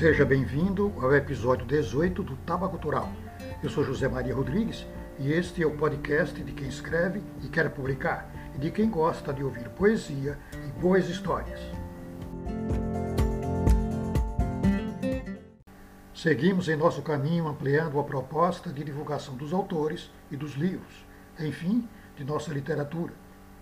Seja bem-vindo ao episódio 18 do Taba Cultural. Eu sou José Maria Rodrigues e este é o podcast de quem escreve e quer publicar, e de quem gosta de ouvir poesia e boas histórias. Seguimos em nosso caminho ampliando a proposta de divulgação dos autores e dos livros, enfim, de nossa literatura.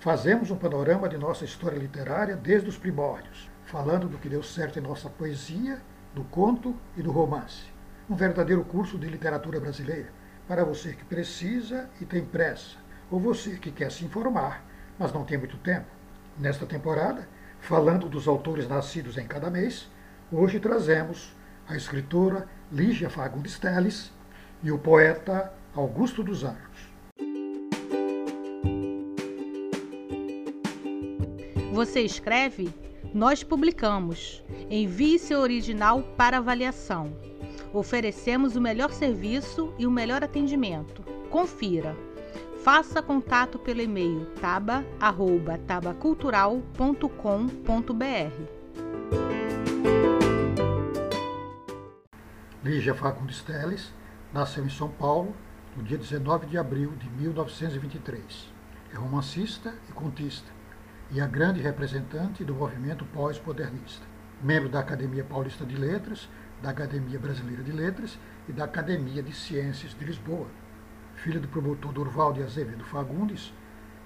Fazemos um panorama de nossa história literária desde os primórdios, falando do que deu certo em nossa poesia, do conto e do romance. Um verdadeiro curso de literatura brasileira para você que precisa e tem pressa, ou você que quer se informar, mas não tem muito tempo. Nesta temporada, falando dos autores nascidos em cada mês, hoje trazemos a escritora Lígia Fagundes Telles e o poeta Augusto dos Anjos. Você escreve? Nós publicamos. Envie seu original para avaliação. Oferecemos o melhor serviço e o melhor atendimento. Confira. Faça contato pelo e-mail taba@tabacultural.com.br. Lígia Fagundes Teles nasceu em São Paulo no dia 19 de abril de 1923. É romancista e contista e a grande representante do movimento pós-modernista. Membro da Academia Paulista de Letras, da Academia Brasileira de Letras e da Academia de Ciências de Lisboa. Filha do promotor Durval de Azevedo Fagundes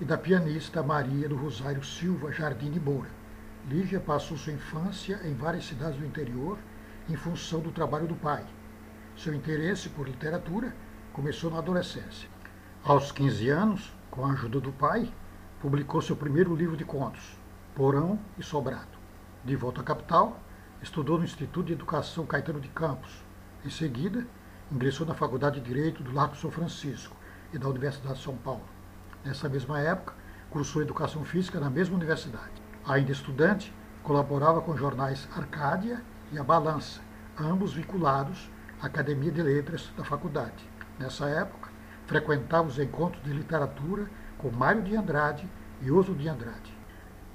e da pianista Maria do Rosário Silva Jardim de Moura. Lígia passou sua infância em várias cidades do interior em função do trabalho do pai. Seu interesse por literatura começou na adolescência. Aos 15 anos, com a ajuda do pai, publicou seu primeiro livro de contos, Porão e Sobrado. De volta à capital, estudou no Instituto de Educação Caetano de Campos. Em seguida, ingressou na Faculdade de Direito do Largo São Francisco e da Universidade de São Paulo. Nessa mesma época, cursou Educação Física na mesma universidade. Ainda estudante, colaborava com jornais Arcádia e A Balança, ambos vinculados à Academia de Letras da faculdade. Nessa época, frequentava os encontros de literatura com Mário de Andrade e Oso de Andrade.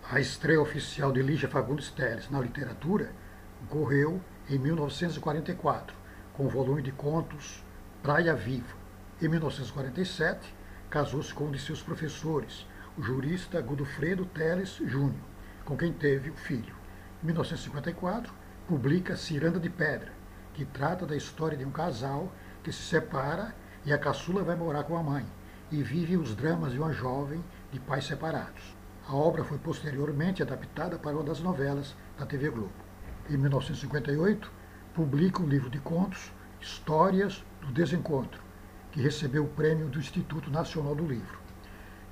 A estreia oficial de Lígia Fagundes Teles na literatura ocorreu em 1944, com o volume de contos Praia Viva. Em 1947, casou-se com um de seus professores, o jurista Godofredo Teles Júnior, com quem teve o filho. Em 1954, publica Ciranda de Pedra, que trata da história de um casal que se separa e a caçula vai morar com a mãe e vive os dramas de uma jovem de pais separados. A obra foi posteriormente adaptada para uma das novelas da TV Globo. Em 1958, publica um livro de contos, Histórias do Desencontro, que recebeu o prêmio do Instituto Nacional do Livro.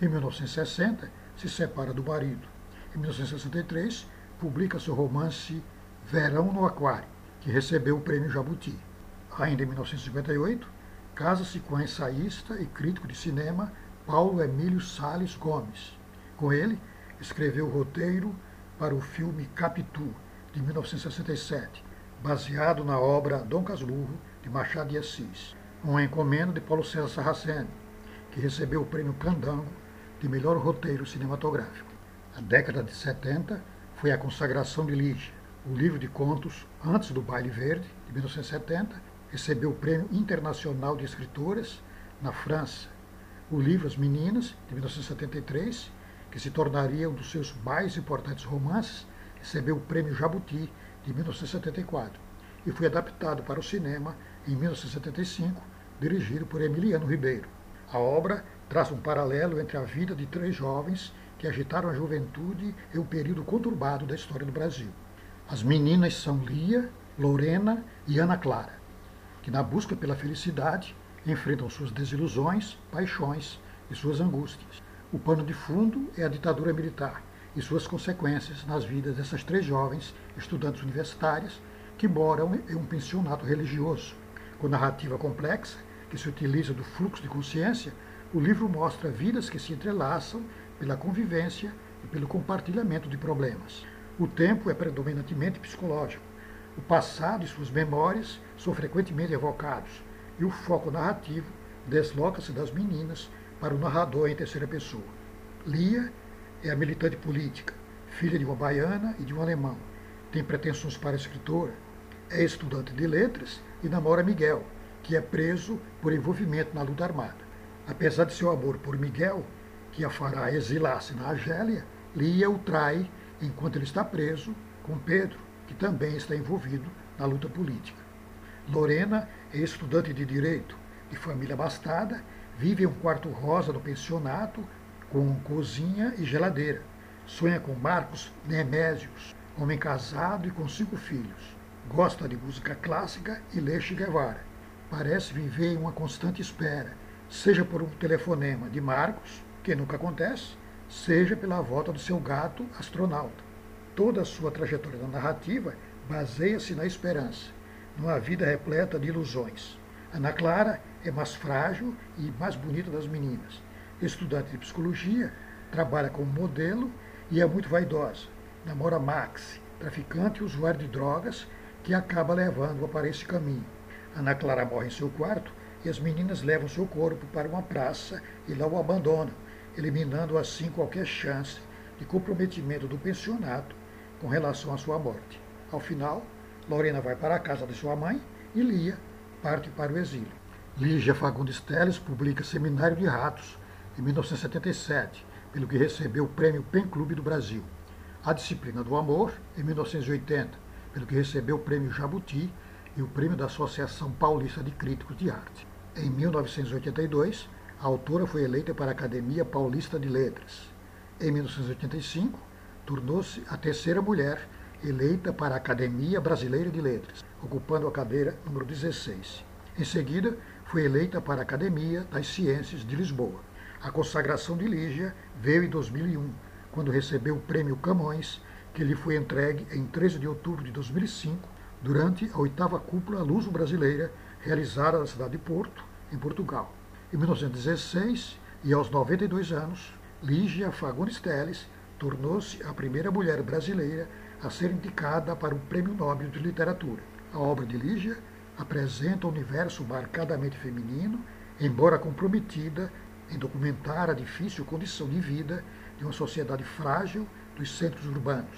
Em 1960, se separa do marido. Em 1963, publica seu romance Verão no Aquário, que recebeu o prêmio Jabuti. Ainda em 1958, casa-se com a ensaísta e crítico de cinema Paulo Emílio Sales Gomes. Com ele, escreveu o roteiro para o filme Capitu, de 1967, baseado na obra Dom Casmurro, de Machado de Assis. Uma encomenda de Paulo César Sarraceni, que recebeu o prêmio Candango de melhor roteiro cinematográfico. A década de 70 foi a consagração de Lígia, o livro de contos Antes do Baile Verde, de 1970, recebeu o Prêmio Internacional de Escritoras na França. O livro As Meninas, de 1973, que se tornaria um dos seus mais importantes romances, recebeu o Prêmio Jabuti, de 1974, e foi adaptado para o cinema em 1975, dirigido por Emiliano Ribeiro. A obra traça um paralelo entre a vida de três jovens que agitaram a juventude e o período conturbado da história do Brasil. As meninas são Lia, Lorena e Ana Clara, que na busca pela felicidade enfrentam suas desilusões, paixões e suas angústias. O pano de fundo é a ditadura militar e suas consequências nas vidas dessas três jovens estudantes universitárias que moram em um pensionato religioso. Com narrativa complexa, que se utiliza do fluxo de consciência, o livro mostra vidas que se entrelaçam pela convivência e pelo compartilhamento de problemas. O tempo é predominantemente psicológico. O passado e suas memórias são frequentemente evocados, e o foco narrativo desloca-se das meninas para o narrador em terceira pessoa. Lia é a militante política, filha de uma baiana e de um alemão. Tem pretensões para escritora. é estudante de letras e namora Miguel, que é preso por envolvimento na luta armada. Apesar de seu amor por Miguel, que a fará exilar-se na Argélia, Lia o trai enquanto ele está preso com Pedro, que também está envolvido na luta política. Lorena é estudante de direito, de família abastada, vive em um quarto rosa no pensionato, com cozinha e geladeira. Sonha com Marcos Nemésios, homem casado e com cinco filhos. Gosta de música clássica e lê Che Guevara. Parece viver em uma constante espera, seja por um telefonema de Marcos, que nunca acontece, seja pela volta do seu gato astronauta. Toda a sua trajetória da narrativa baseia-se na esperança, numa vida repleta de ilusões. Ana Clara é mais frágil e mais bonita das meninas. Estudante de psicologia, trabalha como modelo e é muito vaidosa. Namora Max, traficante e usuário de drogas, que acaba levando-a para esse caminho. Ana Clara morre em seu quarto e as meninas levam seu corpo para uma praça e lá o abandonam, eliminando assim qualquer chance de comprometimento do pensionato com relação à sua morte. Ao final, Lorena vai para a casa de sua mãe e Lia parte para o exílio. Lígia Fagundes Teles publica Seminário de Ratos, em 1977, pelo que recebeu o prêmio PEN Clube do Brasil. A Disciplina do Amor, em 1980, pelo que recebeu o prêmio Jabuti e o prêmio da Associação Paulista de Críticos de Arte. Em 1982, a autora foi eleita para a Academia Paulista de Letras. Em 1985, tornou-se a terceira mulher eleita para a Academia Brasileira de Letras, ocupando a cadeira número 16. Em seguida, foi eleita para a Academia das Ciências de Lisboa. A consagração de Lígia veio em 2001, quando recebeu o Prêmio Camões, que lhe foi entregue em 13 de outubro de 2005, durante a oitava cúpula luso-brasileira realizada na cidade de Porto, em Portugal. Em 1916, e aos 92 anos, Lígia Fagundes Teles tornou-se a primeira mulher brasileira a ser indicada para o Prêmio Nobel de Literatura. A obra de Lígia apresenta um universo marcadamente feminino, embora comprometida em documentar a difícil condição de vida de uma sociedade frágil dos centros urbanos.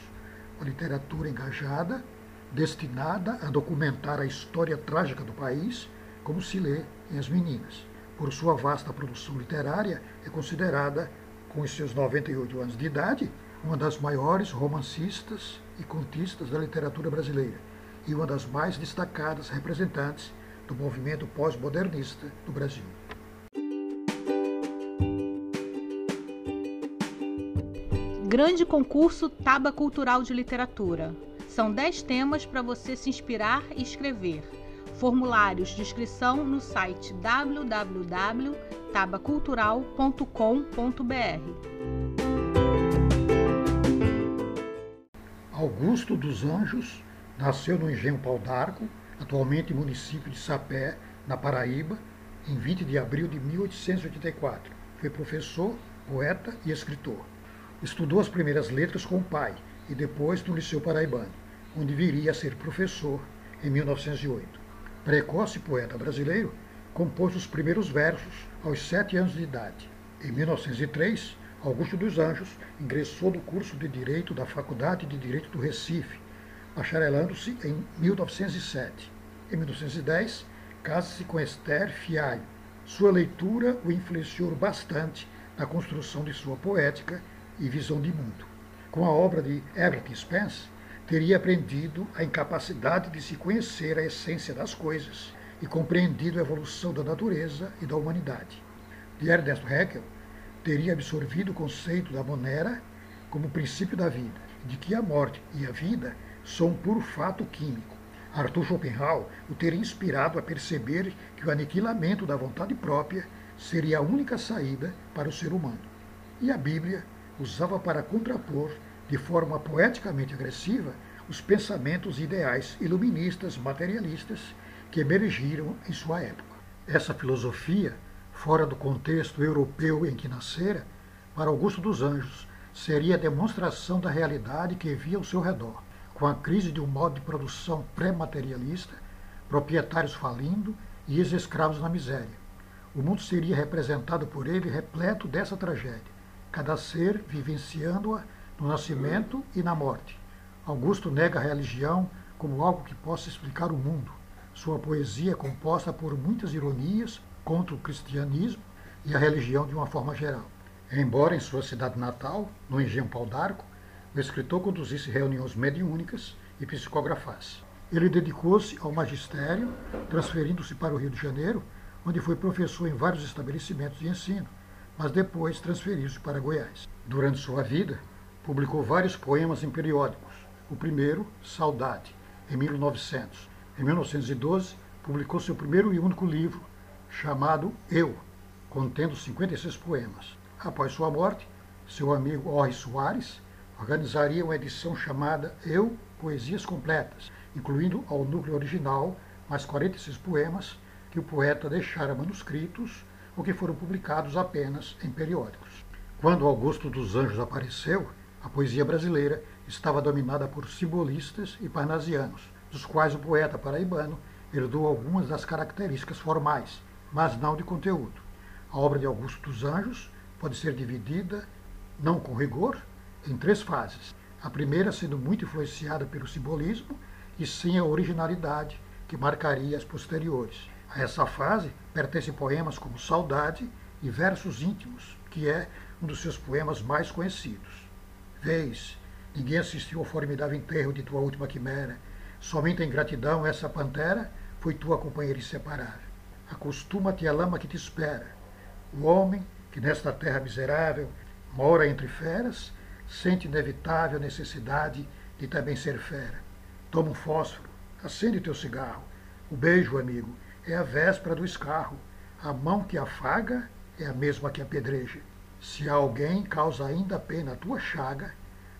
Uma literatura engajada, destinada a documentar a história trágica do país, como se lê em As Meninas por sua vasta produção literária, é considerada, com os seus 98 anos de idade, uma das maiores romancistas e contistas da literatura brasileira e uma das mais destacadas representantes do movimento pós-modernista do Brasil. Grande concurso Taba Cultural de Literatura. São 10 temas para você se inspirar e escrever formulários de inscrição no site www.tabacultural.com.br. Augusto dos Anjos nasceu no Engenho Pau d'Arco, atualmente município de Sapé, na Paraíba, em 20 de abril de 1884. Foi professor, poeta e escritor. Estudou as primeiras letras com o pai e depois no Liceu Paraibano, onde viria a ser professor em 1908 precoce poeta brasileiro, compôs os primeiros versos aos sete anos de idade. Em 1903, Augusto dos Anjos ingressou no curso de Direito da Faculdade de Direito do Recife, bacharelando-se em 1907. Em 1910, casa-se com Esther Fialho. Sua leitura o influenciou bastante na construção de sua poética e visão de mundo. Com a obra de Herbert Spence, teria aprendido a incapacidade de se conhecer a essência das coisas e compreendido a evolução da natureza e da humanidade. De Ernesto Haeckel, teria absorvido o conceito da monera como princípio da vida, de que a morte e a vida são um puro fato químico. Arthur Schopenhauer o teria inspirado a perceber que o aniquilamento da vontade própria seria a única saída para o ser humano. E a Bíblia usava para contrapor de forma poeticamente agressiva os pensamentos ideais iluministas materialistas que emergiram em sua época. Essa filosofia, fora do contexto europeu em que nascera, para Augusto dos Anjos, seria a demonstração da realidade que via ao seu redor, com a crise de um modo de produção pré-materialista, proprietários falindo e ex-escravos na miséria. O mundo seria representado por ele repleto dessa tragédia, cada ser vivenciando-a no nascimento e na morte. Augusto nega a religião como algo que possa explicar o mundo. Sua poesia é composta por muitas ironias contra o cristianismo e a religião de uma forma geral. Embora em sua cidade natal, no Engenho Pau d'Arco, o escritor conduzisse reuniões mediúnicas e psicografasse. Ele dedicou-se ao magistério, transferindo-se para o Rio de Janeiro, onde foi professor em vários estabelecimentos de ensino, mas depois transferiu-se para Goiás. Durante sua vida, publicou vários poemas em periódicos. O primeiro, Saudade, em 1900. Em 1912, publicou seu primeiro e único livro, chamado Eu, contendo 56 poemas. Após sua morte, seu amigo Orri Soares organizaria uma edição chamada Eu, Poesias Completas, incluindo ao núcleo original mais 46 poemas que o poeta deixara manuscritos ou que foram publicados apenas em periódicos. Quando Augusto dos Anjos apareceu, a poesia brasileira estava dominada por simbolistas e parnasianos, dos quais o poeta paraibano herdou algumas das características formais, mas não de conteúdo. A obra de Augusto dos Anjos pode ser dividida, não com rigor, em três fases. A primeira sendo muito influenciada pelo simbolismo e sem a originalidade que marcaria as posteriores. A essa fase pertencem poemas como Saudade e Versos Íntimos, que é um dos seus poemas mais conhecidos. Vês, ninguém assistiu ao formidável enterro de tua última quimera. Somente em gratidão essa pantera foi tua companheira inseparável. Acostuma-te à lama que te espera. O homem, que nesta terra miserável mora entre feras, sente inevitável necessidade de também ser fera. Toma um fósforo, acende teu cigarro. O beijo, amigo, é a véspera do escarro. A mão que afaga é a mesma que apedreja. Se alguém causa ainda pena a tua chaga,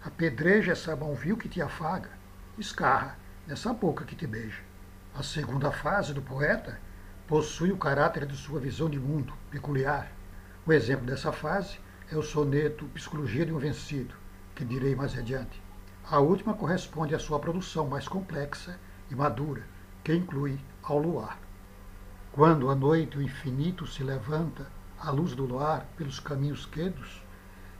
apedreja essa mão vil que te afaga, escarra nessa boca que te beija. A segunda fase do poeta possui o caráter de sua visão de mundo peculiar. O exemplo dessa fase é o soneto Psicologia de um Vencido, que direi mais adiante. A última corresponde à sua produção mais complexa e madura, que inclui ao luar. Quando à noite o infinito se levanta, à luz do luar, pelos caminhos quedos,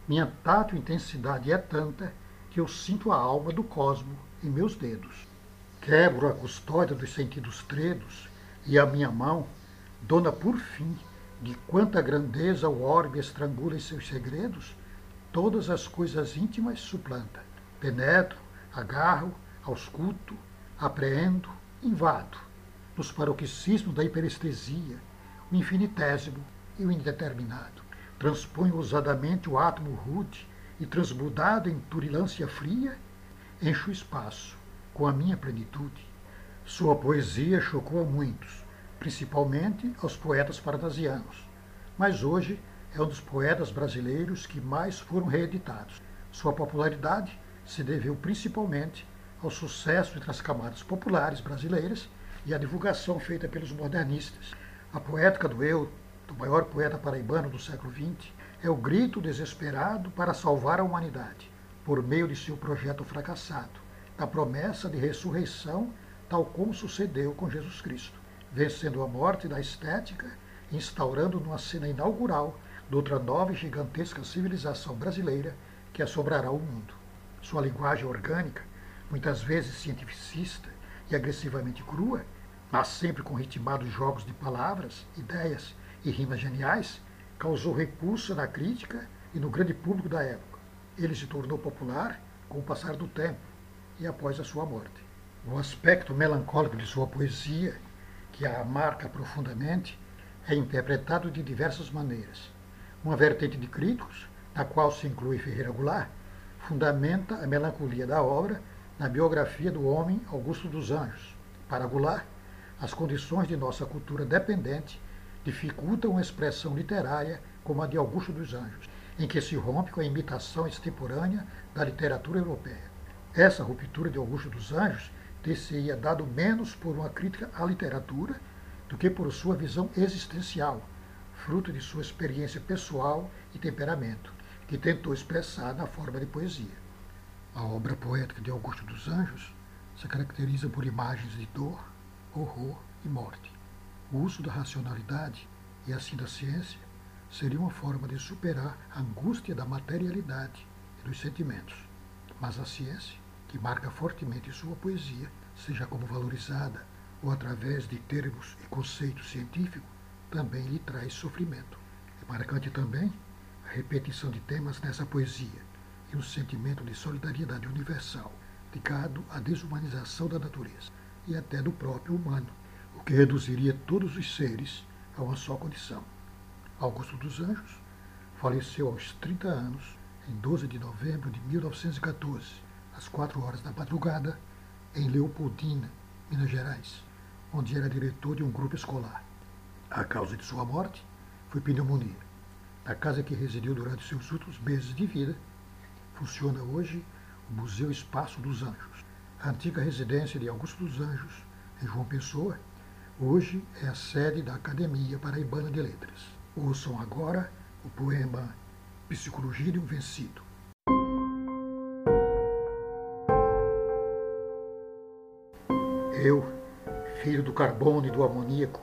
minha tátil intensidade é tanta que eu sinto a alma do cosmo em meus dedos. Quebro a custódia dos sentidos tredos e a minha mão, dona por fim de quanta grandeza o orbe estrangula em seus segredos, todas as coisas íntimas suplanta. Penetro, agarro, ausculto, apreendo, invado nos paroxismos da hiperestesia, o infinitésimo e o indeterminado. Transpõe ousadamente o átomo rude e, transmudado em turilância fria, enche o espaço com a minha plenitude. Sua poesia chocou a muitos, principalmente aos poetas paradasianos, mas hoje é um dos poetas brasileiros que mais foram reeditados. Sua popularidade se deveu principalmente ao sucesso entre as camadas populares brasileiras e a divulgação feita pelos modernistas. A poética do eu, do maior poeta paraibano do século XX, é o grito desesperado para salvar a humanidade, por meio de seu projeto fracassado, da promessa de ressurreição, tal como sucedeu com Jesus Cristo, vencendo a morte da estética, instaurando numa cena inaugural de outra nova e gigantesca civilização brasileira que assombrará o mundo. Sua linguagem orgânica, muitas vezes cientificista e agressivamente crua, mas sempre com ritmados jogos de palavras, ideias e rimas geniais, causou repulsa na crítica e no grande público da época. Ele se tornou popular com o passar do tempo e após a sua morte. O aspecto melancólico de sua poesia, que a marca profundamente, é interpretado de diversas maneiras. Uma vertente de críticos, na qual se inclui Ferreira Goulart, fundamenta a melancolia da obra na biografia do homem Augusto dos Anjos. Para Goulart, as condições de nossa cultura dependente dificultam uma expressão literária como a de Augusto dos Anjos, em que se rompe com a imitação extemporânea da literatura europeia. Essa ruptura de Augusto dos Anjos ter-se-ia dado menos por uma crítica à literatura do que por sua visão existencial, fruto de sua experiência pessoal e temperamento, que tentou expressar na forma de poesia. A obra poética de Augusto dos Anjos se caracteriza por imagens de dor, horror e morte. O uso da racionalidade e assim da ciência seria uma forma de superar a angústia da materialidade e dos sentimentos. Mas a ciência, que marca fortemente sua poesia, seja como valorizada ou através de termos e conceitos científicos, também lhe traz sofrimento. É marcante também a repetição de temas nessa poesia e um sentimento de solidariedade universal ligado à desumanização da natureza e até do próprio humano, o que reduziria todos os seres a uma só condição. Augusto dos Anjos faleceu aos 30 anos, em 12 de novembro de 1914, às 4 horas da madrugada, em Leopoldina, Minas Gerais, onde era diretor de um grupo escolar. A causa de sua morte foi pneumonia. Na casa que residiu durante seus últimos meses de vida, funciona hoje o Museu Espaço dos Anjos. A antiga residência de Augusto dos Anjos, em João Pessoa, hoje é a sede da Academia Paraibana de Letras. Ouçam agora o poema Psicologia de um Vencido. Eu, filho do carbono e do amoníaco,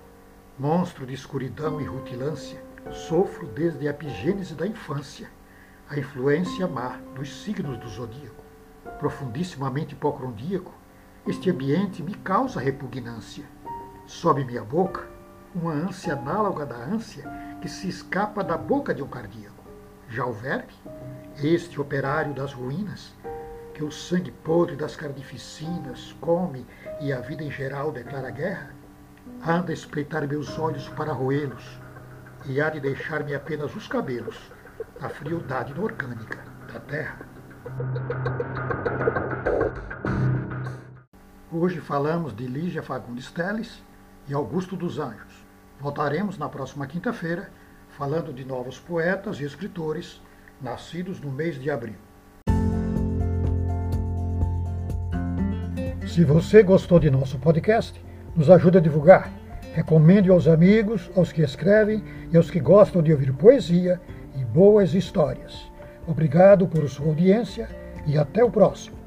monstro de escuridão e rutilância, sofro desde a epigênese da infância a influência má dos signos do zodíaco. Profundissimamente hipocrondíaco, este ambiente me causa repugnância. Sobe minha boca uma ânsia análoga da ânsia que se escapa da boca de um cardíaco. Já o verme, este operário das ruínas, que o sangue podre das carnificinas come e a vida em geral declara guerra, anda a espreitar meus olhos para roê-los e há de deixar-me apenas os cabelos, a frialdade inorgânica da terra. Hoje falamos de Lígia Fagundes Teles e Augusto dos Anjos. Voltaremos na próxima quinta-feira falando de novos poetas e escritores nascidos no mês de abril. Se você gostou de nosso podcast, nos ajude a divulgar. Recomende aos amigos, aos que escrevem e aos que gostam de ouvir poesia e boas histórias. Obrigado por sua audiência e até o próximo.